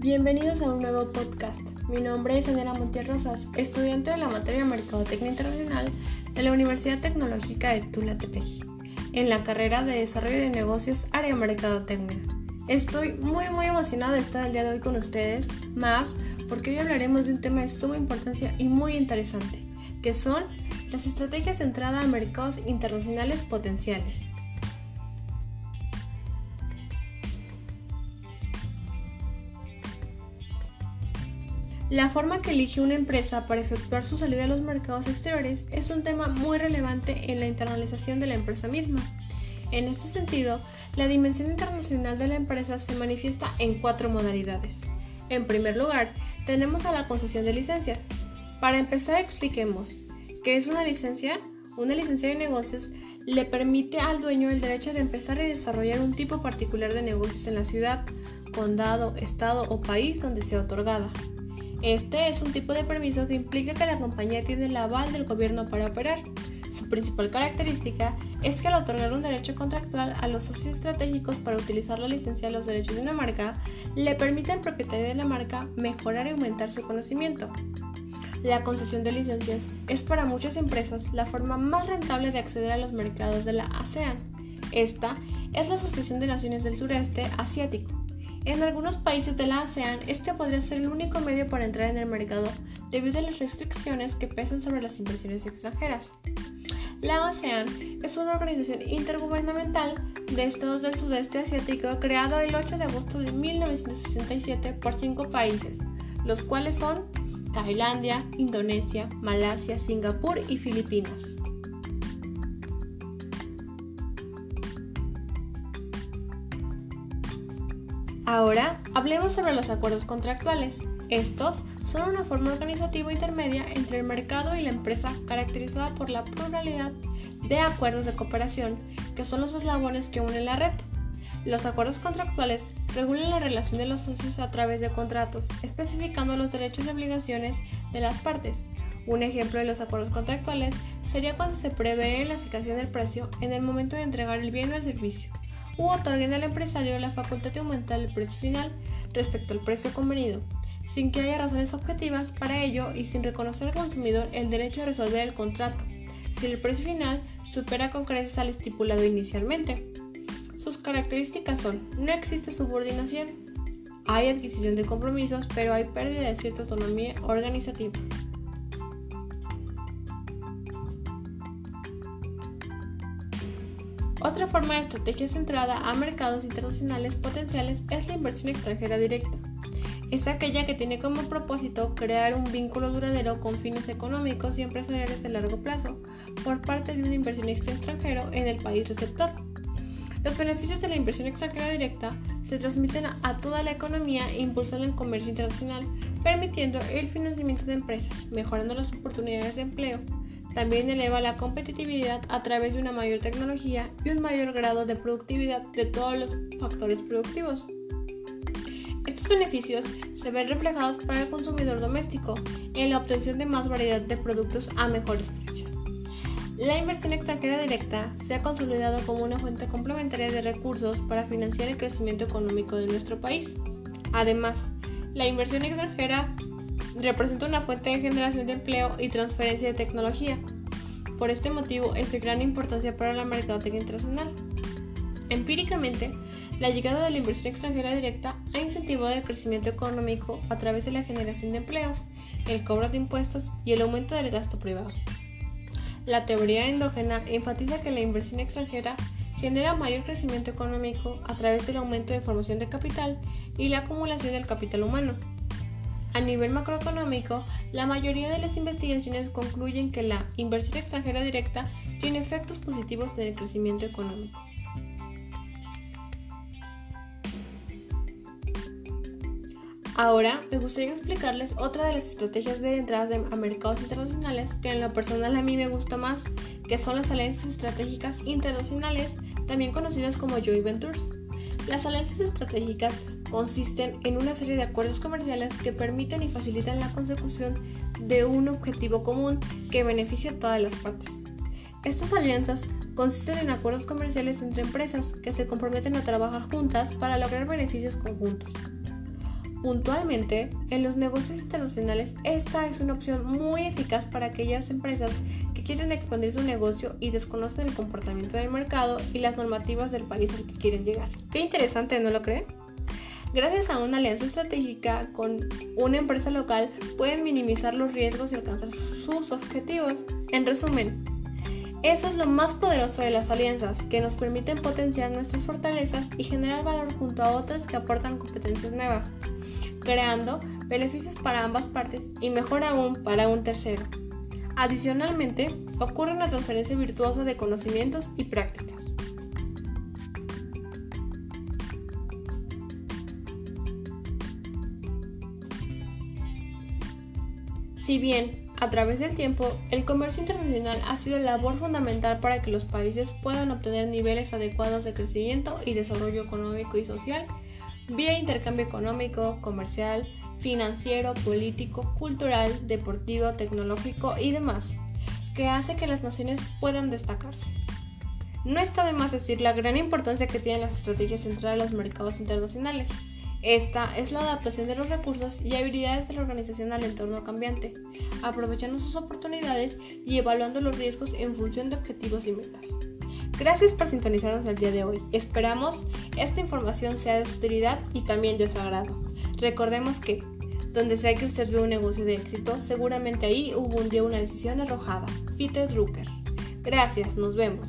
Bienvenidos a un nuevo podcast. Mi nombre es Andrea Montiel Rosas, estudiante de la materia Mercadotecnia Internacional de la Universidad Tecnológica de Tula Tepeji, en la carrera de Desarrollo de Negocios Área Mercadotecnia. Estoy muy muy emocionada de estar el día de hoy con ustedes, más porque hoy hablaremos de un tema de suma importancia y muy interesante, que son las estrategias de entrada a mercados internacionales potenciales. La forma que elige una empresa para efectuar su salida a los mercados exteriores es un tema muy relevante en la internalización de la empresa misma. En este sentido, la dimensión internacional de la empresa se manifiesta en cuatro modalidades. En primer lugar, tenemos a la concesión de licencias. Para empezar, expliquemos qué es una licencia. Una licencia de negocios le permite al dueño el derecho de empezar y desarrollar un tipo particular de negocios en la ciudad, condado, estado o país donde sea otorgada. Este es un tipo de permiso que implica que la compañía tiene el aval del gobierno para operar. Su principal característica es que al otorgar un derecho contractual a los socios estratégicos para utilizar la licencia de los derechos de una marca, le permite al propietario de la marca mejorar y aumentar su conocimiento. La concesión de licencias es para muchas empresas la forma más rentable de acceder a los mercados de la ASEAN. Esta es la Asociación de Naciones del Sureste Asiático en algunos países de la ASEAN, este podría ser el único medio para entrar en el mercado debido a las restricciones que pesan sobre las inversiones extranjeras. La ASEAN es una organización intergubernamental de estados del sudeste asiático creado el 8 de agosto de 1967 por cinco países, los cuales son Tailandia, Indonesia, Malasia, Singapur y Filipinas. Ahora hablemos sobre los acuerdos contractuales. Estos son una forma organizativa intermedia entre el mercado y la empresa caracterizada por la pluralidad de acuerdos de cooperación, que son los eslabones que unen la red. Los acuerdos contractuales regulan la relación de los socios a través de contratos, especificando los derechos y obligaciones de las partes. Un ejemplo de los acuerdos contractuales sería cuando se prevé la fijación del precio en el momento de entregar el bien o el servicio u otorguen al empresario la facultad de aumentar el precio final respecto al precio convenido, sin que haya razones objetivas para ello y sin reconocer al consumidor el derecho de resolver el contrato, si el precio final supera con creces al estipulado inicialmente. Sus características son, no existe subordinación, hay adquisición de compromisos, pero hay pérdida de cierta autonomía organizativa. Otra forma de estrategia centrada a mercados internacionales potenciales es la inversión extranjera directa. Es aquella que tiene como propósito crear un vínculo duradero con fines económicos y empresariales de largo plazo por parte de un inversionista extranjero en el país receptor. Los beneficios de la inversión extranjera directa se transmiten a toda la economía impulsando el comercio internacional, permitiendo el financiamiento de empresas, mejorando las oportunidades de empleo, también eleva la competitividad a través de una mayor tecnología y un mayor grado de productividad de todos los factores productivos. Estos beneficios se ven reflejados para el consumidor doméstico en la obtención de más variedad de productos a mejores precios. La inversión extranjera directa se ha consolidado como una fuente complementaria de recursos para financiar el crecimiento económico de nuestro país. Además, la inversión extranjera representa una fuente de generación de empleo y transferencia de tecnología. Por este motivo es de gran importancia para la mercadotecnia internacional. Empíricamente, la llegada de la inversión extranjera directa ha incentivado el crecimiento económico a través de la generación de empleos, el cobro de impuestos y el aumento del gasto privado. La teoría endógena enfatiza que la inversión extranjera genera mayor crecimiento económico a través del aumento de formación de capital y la acumulación del capital humano, a nivel macroeconómico, la mayoría de las investigaciones concluyen que la inversión extranjera directa tiene efectos positivos en el crecimiento económico. Ahora me gustaría explicarles otra de las estrategias de entrada a mercados internacionales que en lo personal a mí me gusta más, que son las alianzas estratégicas internacionales, también conocidas como joint ventures. Las alianzas estratégicas consisten en una serie de acuerdos comerciales que permiten y facilitan la consecución de un objetivo común que beneficia a todas las partes. Estas alianzas consisten en acuerdos comerciales entre empresas que se comprometen a trabajar juntas para lograr beneficios conjuntos. Puntualmente, en los negocios internacionales esta es una opción muy eficaz para aquellas empresas que quieren expandir su negocio y desconocen el comportamiento del mercado y las normativas del país al que quieren llegar. Qué interesante, ¿no lo creen? Gracias a una alianza estratégica con una empresa local pueden minimizar los riesgos y alcanzar sus objetivos. En resumen, eso es lo más poderoso de las alianzas, que nos permiten potenciar nuestras fortalezas y generar valor junto a otros que aportan competencias nuevas, creando beneficios para ambas partes y mejor aún para un tercero. Adicionalmente, ocurre una transferencia virtuosa de conocimientos y prácticas. Si bien a través del tiempo, el comercio internacional ha sido labor fundamental para que los países puedan obtener niveles adecuados de crecimiento y desarrollo económico y social vía intercambio económico, comercial, financiero, político, cultural, deportivo, tecnológico y demás, que hace que las naciones puedan destacarse. No está de más decir la gran importancia que tienen las estrategias centrales a los mercados internacionales, esta es la adaptación de los recursos y habilidades de la organización al entorno cambiante, aprovechando sus oportunidades y evaluando los riesgos en función de objetivos y metas. Gracias por sintonizarnos el día de hoy. Esperamos esta información sea de su utilidad y también de su agrado. Recordemos que, donde sea que usted vea un negocio de éxito, seguramente ahí hubo un día una decisión arrojada. Peter Drucker. Gracias, nos vemos.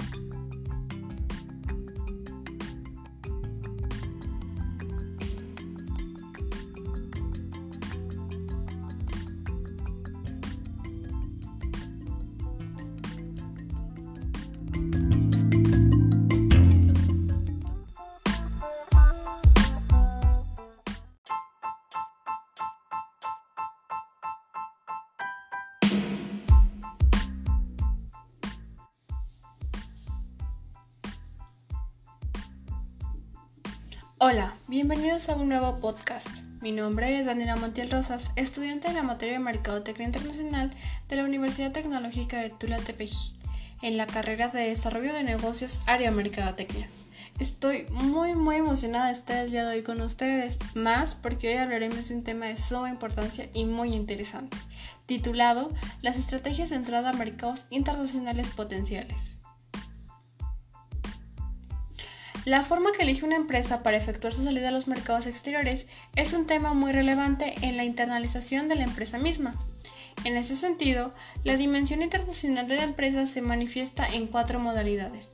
Bienvenidos a un nuevo podcast. Mi nombre es Daniela Montiel Rosas, estudiante de la materia de Mercadotecnia Internacional de la Universidad Tecnológica de Tula Tepeji, en la carrera de Desarrollo de Negocios Área Mercadotecnia. Estoy muy muy emocionada de estar el día de hoy con ustedes, más porque hoy hablaremos de un tema de suma importancia y muy interesante, titulado Las estrategias de entrada a mercados internacionales potenciales. La forma que elige una empresa para efectuar su salida a los mercados exteriores es un tema muy relevante en la internalización de la empresa misma. En ese sentido, la dimensión internacional de la empresa se manifiesta en cuatro modalidades.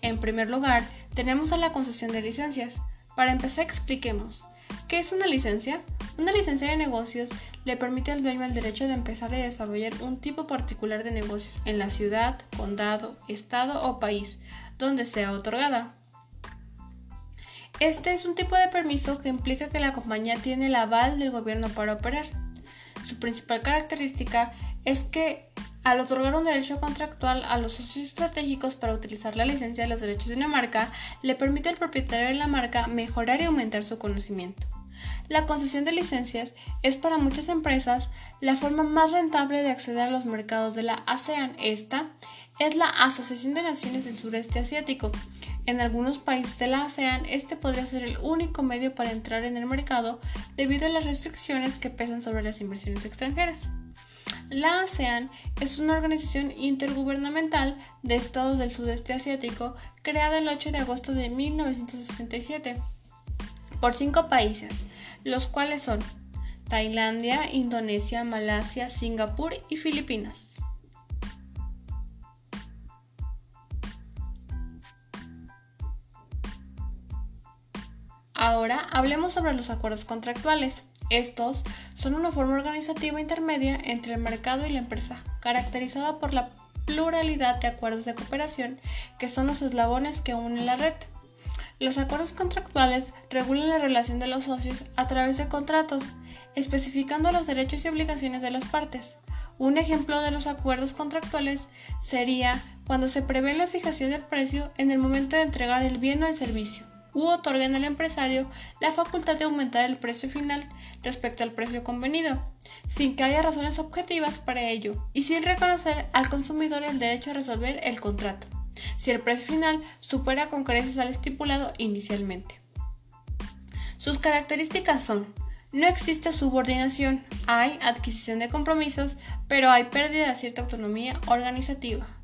En primer lugar, tenemos a la concesión de licencias. Para empezar, expliquemos. ¿Qué es una licencia? Una licencia de negocios le permite al dueño el derecho de empezar a desarrollar un tipo particular de negocios en la ciudad, condado, estado o país donde sea otorgada. Este es un tipo de permiso que implica que la compañía tiene el aval del gobierno para operar. Su principal característica es que al otorgar un derecho contractual a los socios estratégicos para utilizar la licencia de los derechos de una marca, le permite al propietario de la marca mejorar y aumentar su conocimiento. La concesión de licencias es para muchas empresas la forma más rentable de acceder a los mercados de la ASEAN. Esta es la Asociación de Naciones del Sureste Asiático. En algunos países de la ASEAN, este podría ser el único medio para entrar en el mercado debido a las restricciones que pesan sobre las inversiones extranjeras. La ASEAN es una organización intergubernamental de estados del sudeste asiático creada el 8 de agosto de 1967 por cinco países, los cuales son Tailandia, Indonesia, Malasia, Singapur y Filipinas. Ahora hablemos sobre los acuerdos contractuales. Estos son una forma organizativa intermedia entre el mercado y la empresa, caracterizada por la pluralidad de acuerdos de cooperación que son los eslabones que unen la red. Los acuerdos contractuales regulan la relación de los socios a través de contratos, especificando los derechos y obligaciones de las partes. Un ejemplo de los acuerdos contractuales sería cuando se prevé la fijación del precio en el momento de entregar el bien o el servicio u otorguen al empresario la facultad de aumentar el precio final respecto al precio convenido, sin que haya razones objetivas para ello y sin reconocer al consumidor el derecho a resolver el contrato, si el precio final supera con creces al estipulado inicialmente. Sus características son No existe subordinación, hay adquisición de compromisos, pero hay pérdida de cierta autonomía organizativa.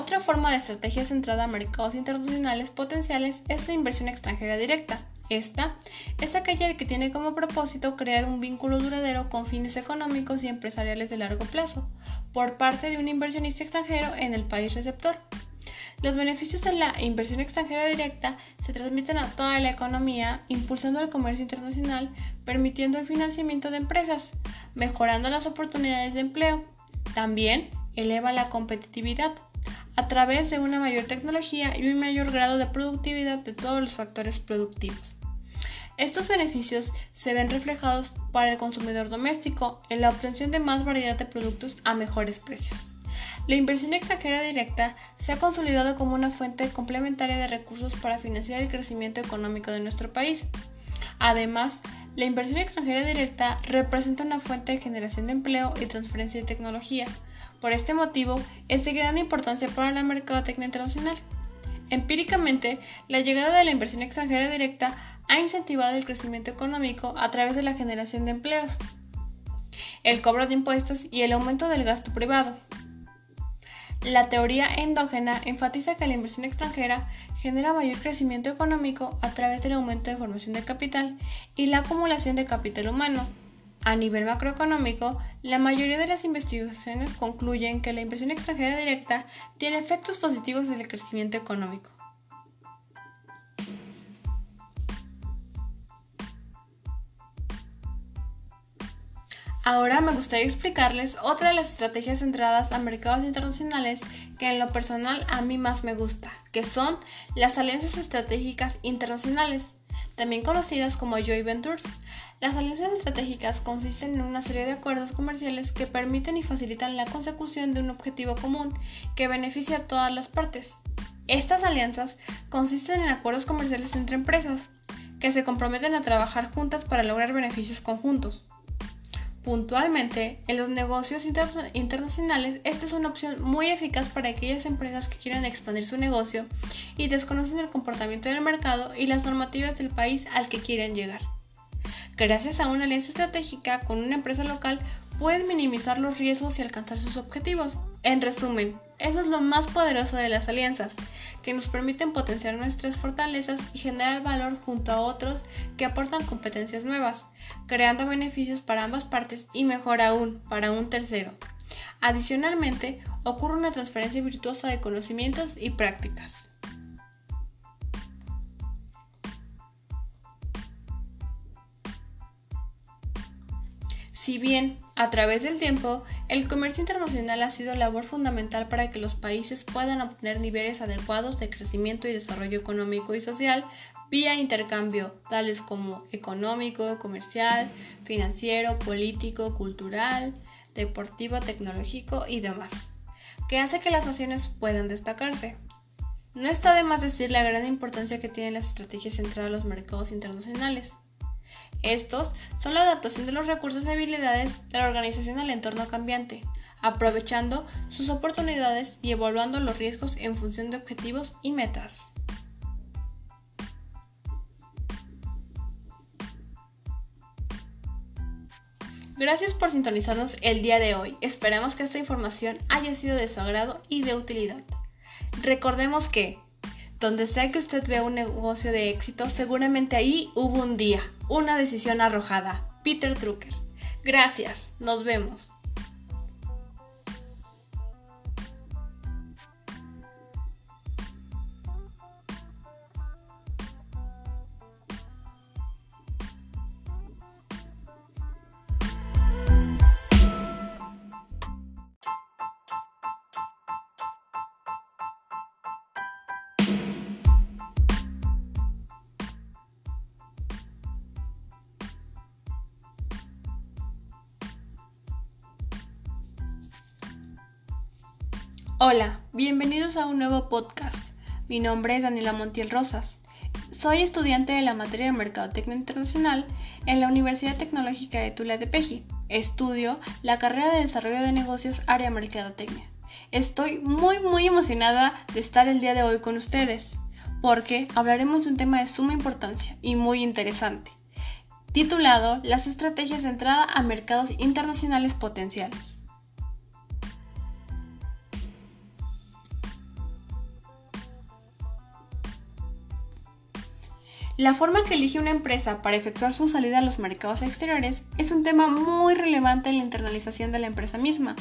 Otra forma de estrategia centrada a mercados internacionales potenciales es la inversión extranjera directa. Esta es aquella que tiene como propósito crear un vínculo duradero con fines económicos y empresariales de largo plazo por parte de un inversionista extranjero en el país receptor. Los beneficios de la inversión extranjera directa se transmiten a toda la economía, impulsando el comercio internacional, permitiendo el financiamiento de empresas, mejorando las oportunidades de empleo. También eleva la competitividad a través de una mayor tecnología y un mayor grado de productividad de todos los factores productivos. Estos beneficios se ven reflejados para el consumidor doméstico en la obtención de más variedad de productos a mejores precios. La inversión extranjera directa se ha consolidado como una fuente complementaria de recursos para financiar el crecimiento económico de nuestro país. Además, la inversión extranjera directa representa una fuente de generación de empleo y transferencia de tecnología, por este motivo, es de gran importancia para la mercadotecnia internacional. Empíricamente, la llegada de la inversión extranjera directa ha incentivado el crecimiento económico a través de la generación de empleos, el cobro de impuestos y el aumento del gasto privado. La teoría endógena enfatiza que la inversión extranjera genera mayor crecimiento económico a través del aumento de formación de capital y la acumulación de capital humano, a nivel macroeconómico, la mayoría de las investigaciones concluyen que la inversión extranjera directa tiene efectos positivos en el crecimiento económico. Ahora me gustaría explicarles otra de las estrategias centradas a mercados internacionales que en lo personal a mí más me gusta, que son las alianzas estratégicas internacionales, también conocidas como joint ventures. Las alianzas estratégicas consisten en una serie de acuerdos comerciales que permiten y facilitan la consecución de un objetivo común que beneficia a todas las partes. Estas alianzas consisten en acuerdos comerciales entre empresas que se comprometen a trabajar juntas para lograr beneficios conjuntos. Puntualmente, en los negocios internacionales, esta es una opción muy eficaz para aquellas empresas que quieran expandir su negocio y desconocen el comportamiento del mercado y las normativas del país al que quieren llegar. Gracias a una alianza estratégica con una empresa local pueden minimizar los riesgos y alcanzar sus objetivos. En resumen, eso es lo más poderoso de las alianzas, que nos permiten potenciar nuestras fortalezas y generar valor junto a otros que aportan competencias nuevas, creando beneficios para ambas partes y mejor aún, para un tercero. Adicionalmente, ocurre una transferencia virtuosa de conocimientos y prácticas. Si bien, a través del tiempo, el comercio internacional ha sido labor fundamental para que los países puedan obtener niveles adecuados de crecimiento y desarrollo económico y social vía intercambio, tales como económico, comercial, financiero, político, cultural, deportivo, tecnológico y demás, que hace que las naciones puedan destacarse. No está de más decir la gran importancia que tienen las estrategias centradas a los mercados internacionales. Estos son la adaptación de los recursos y habilidades de la organización al entorno cambiante, aprovechando sus oportunidades y evaluando los riesgos en función de objetivos y metas. Gracias por sintonizarnos el día de hoy. Esperamos que esta información haya sido de su agrado y de utilidad. Recordemos que donde sea que usted vea un negocio de éxito, seguramente ahí hubo un día, una decisión arrojada. Peter Drucker. Gracias, nos vemos. Hola, bienvenidos a un nuevo podcast. Mi nombre es Daniela Montiel Rosas. Soy estudiante de la materia de Mercadotecnia Internacional en la Universidad Tecnológica de Tula de Peji. Estudio la carrera de Desarrollo de Negocios Área Mercadotecnia. Estoy muy muy emocionada de estar el día de hoy con ustedes, porque hablaremos de un tema de suma importancia y muy interesante, titulado Las estrategias de entrada a mercados internacionales potenciales. La forma que elige una empresa para efectuar su salida a los mercados exteriores es un tema muy relevante en la internalización de la empresa misma.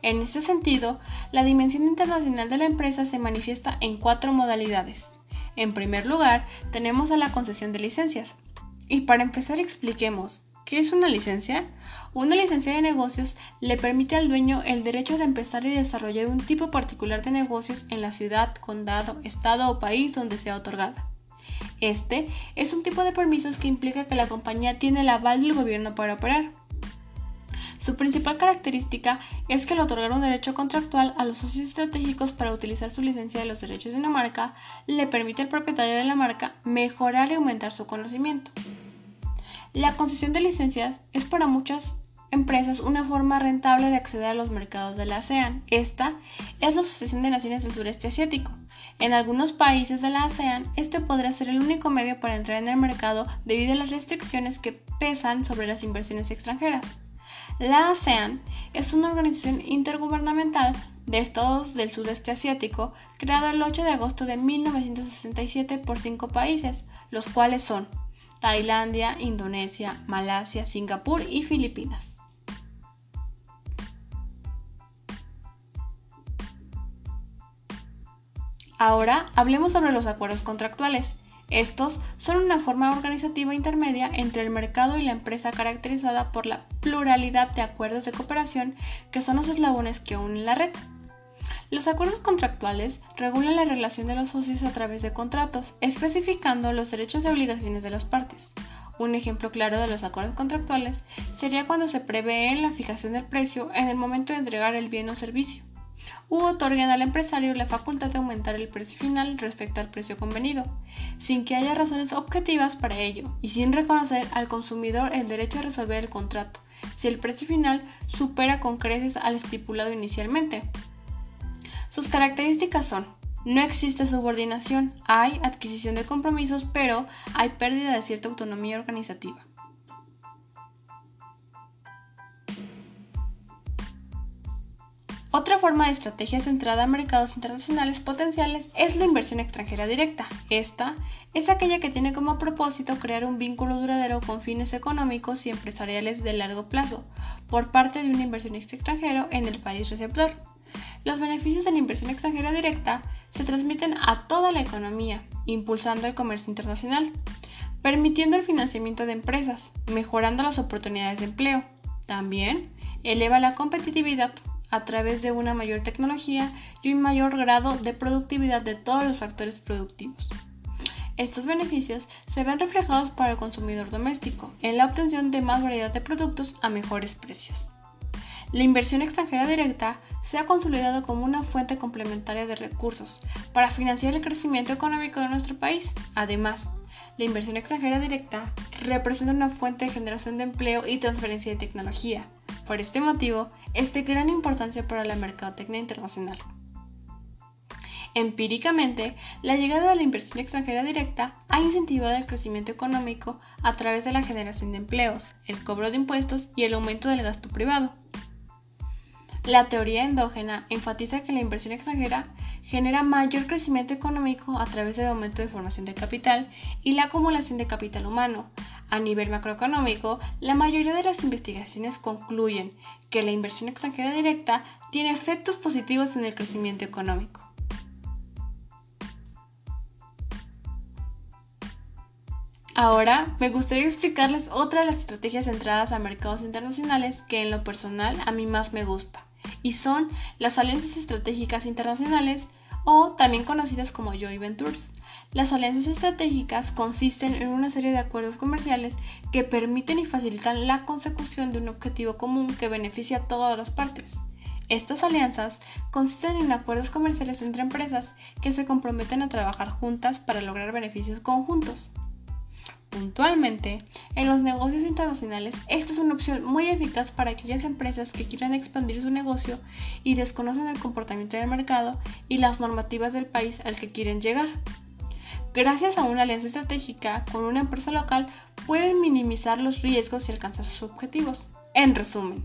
En ese sentido, la dimensión internacional de la empresa se manifiesta en cuatro modalidades. En primer lugar, tenemos a la concesión de licencias. Y para empezar expliquemos, ¿qué es una licencia? Una licencia de negocios le permite al dueño el derecho de empezar y desarrollar un tipo particular de negocios en la ciudad, condado, estado o país donde sea otorgada. Este es un tipo de permisos que implica que la compañía tiene el aval del gobierno para operar. Su principal característica es que al otorgar un derecho contractual a los socios estratégicos para utilizar su licencia de los derechos de una marca, le permite al propietario de la marca mejorar y aumentar su conocimiento. La concesión de licencias es para muchas empresas una forma rentable de acceder a los mercados de la ASEAN. Esta es la Asociación de Naciones del Sureste Asiático, en algunos países de la ASEAN, este podría ser el único medio para entrar en el mercado debido a las restricciones que pesan sobre las inversiones extranjeras. La ASEAN es una organización intergubernamental de estados del sudeste asiático creada el 8 de agosto de 1967 por cinco países, los cuales son Tailandia, Indonesia, Malasia, Singapur y Filipinas. Ahora hablemos sobre los acuerdos contractuales. Estos son una forma organizativa intermedia entre el mercado y la empresa caracterizada por la pluralidad de acuerdos de cooperación que son los eslabones que unen la red. Los acuerdos contractuales regulan la relación de los socios a través de contratos, especificando los derechos y obligaciones de las partes. Un ejemplo claro de los acuerdos contractuales sería cuando se prevé la fijación del precio en el momento de entregar el bien o servicio u otorguen al empresario la facultad de aumentar el precio final respecto al precio convenido, sin que haya razones objetivas para ello y sin reconocer al consumidor el derecho a resolver el contrato, si el precio final supera con creces al estipulado inicialmente. Sus características son no existe subordinación, hay adquisición de compromisos, pero hay pérdida de cierta autonomía organizativa. Otra forma de estrategia centrada en mercados internacionales potenciales es la inversión extranjera directa. Esta es aquella que tiene como propósito crear un vínculo duradero con fines económicos y empresariales de largo plazo por parte de un inversionista extranjero en el país receptor. Los beneficios de la inversión extranjera directa se transmiten a toda la economía, impulsando el comercio internacional, permitiendo el financiamiento de empresas, mejorando las oportunidades de empleo. También eleva la competitividad a través de una mayor tecnología y un mayor grado de productividad de todos los factores productivos. Estos beneficios se ven reflejados para el consumidor doméstico en la obtención de más variedad de productos a mejores precios. La inversión extranjera directa se ha consolidado como una fuente complementaria de recursos para financiar el crecimiento económico de nuestro país. Además, la inversión extranjera directa representa una fuente de generación de empleo y transferencia de tecnología. Por este motivo, es de gran importancia para la mercadotecnia internacional. Empíricamente, la llegada de la inversión extranjera directa ha incentivado el crecimiento económico a través de la generación de empleos, el cobro de impuestos y el aumento del gasto privado. La teoría endógena enfatiza que la inversión extranjera genera mayor crecimiento económico a través del aumento de formación de capital y la acumulación de capital humano, a nivel macroeconómico, la mayoría de las investigaciones concluyen que la inversión extranjera directa tiene efectos positivos en el crecimiento económico. Ahora me gustaría explicarles otra de las estrategias centradas a mercados internacionales que en lo personal a mí más me gusta, y son las alianzas estratégicas internacionales o también conocidas como joint ventures. Las alianzas estratégicas consisten en una serie de acuerdos comerciales que permiten y facilitan la consecución de un objetivo común que beneficia a todas las partes. Estas alianzas consisten en acuerdos comerciales entre empresas que se comprometen a trabajar juntas para lograr beneficios conjuntos. Puntualmente, en los negocios internacionales, esta es una opción muy eficaz para aquellas empresas que quieran expandir su negocio y desconocen el comportamiento del mercado y las normativas del país al que quieren llegar. Gracias a una alianza estratégica con una empresa local pueden minimizar los riesgos y alcanzar sus objetivos. En resumen,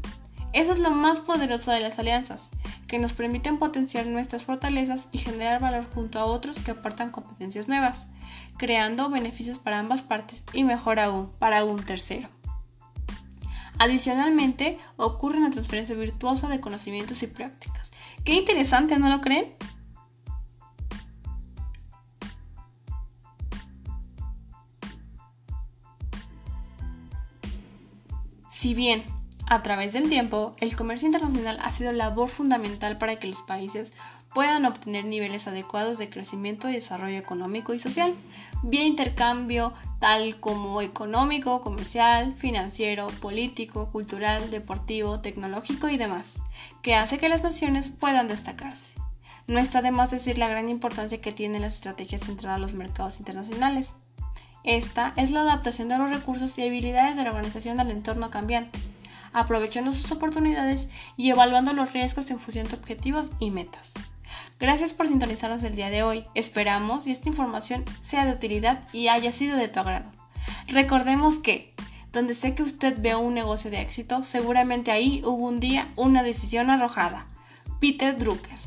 eso es lo más poderoso de las alianzas, que nos permiten potenciar nuestras fortalezas y generar valor junto a otros que aportan competencias nuevas, creando beneficios para ambas partes y mejor aún, para un tercero. Adicionalmente, ocurre una transferencia virtuosa de conocimientos y prácticas. Qué interesante, ¿no lo creen? Si bien a través del tiempo, el comercio internacional ha sido labor fundamental para que los países puedan obtener niveles adecuados de crecimiento y desarrollo económico y social, vía intercambio tal como económico, comercial, financiero, político, cultural, deportivo, tecnológico y demás, que hace que las naciones puedan destacarse. No está de más decir la gran importancia que tienen las estrategias centradas a los mercados internacionales. Esta es la adaptación de los recursos y habilidades de la organización al entorno cambiante aprovechando sus oportunidades y evaluando los riesgos en función de objetivos y metas. Gracias por sintonizarnos el día de hoy. Esperamos y esta información sea de utilidad y haya sido de tu agrado. Recordemos que, donde sé que usted ve un negocio de éxito, seguramente ahí hubo un día una decisión arrojada. Peter Drucker.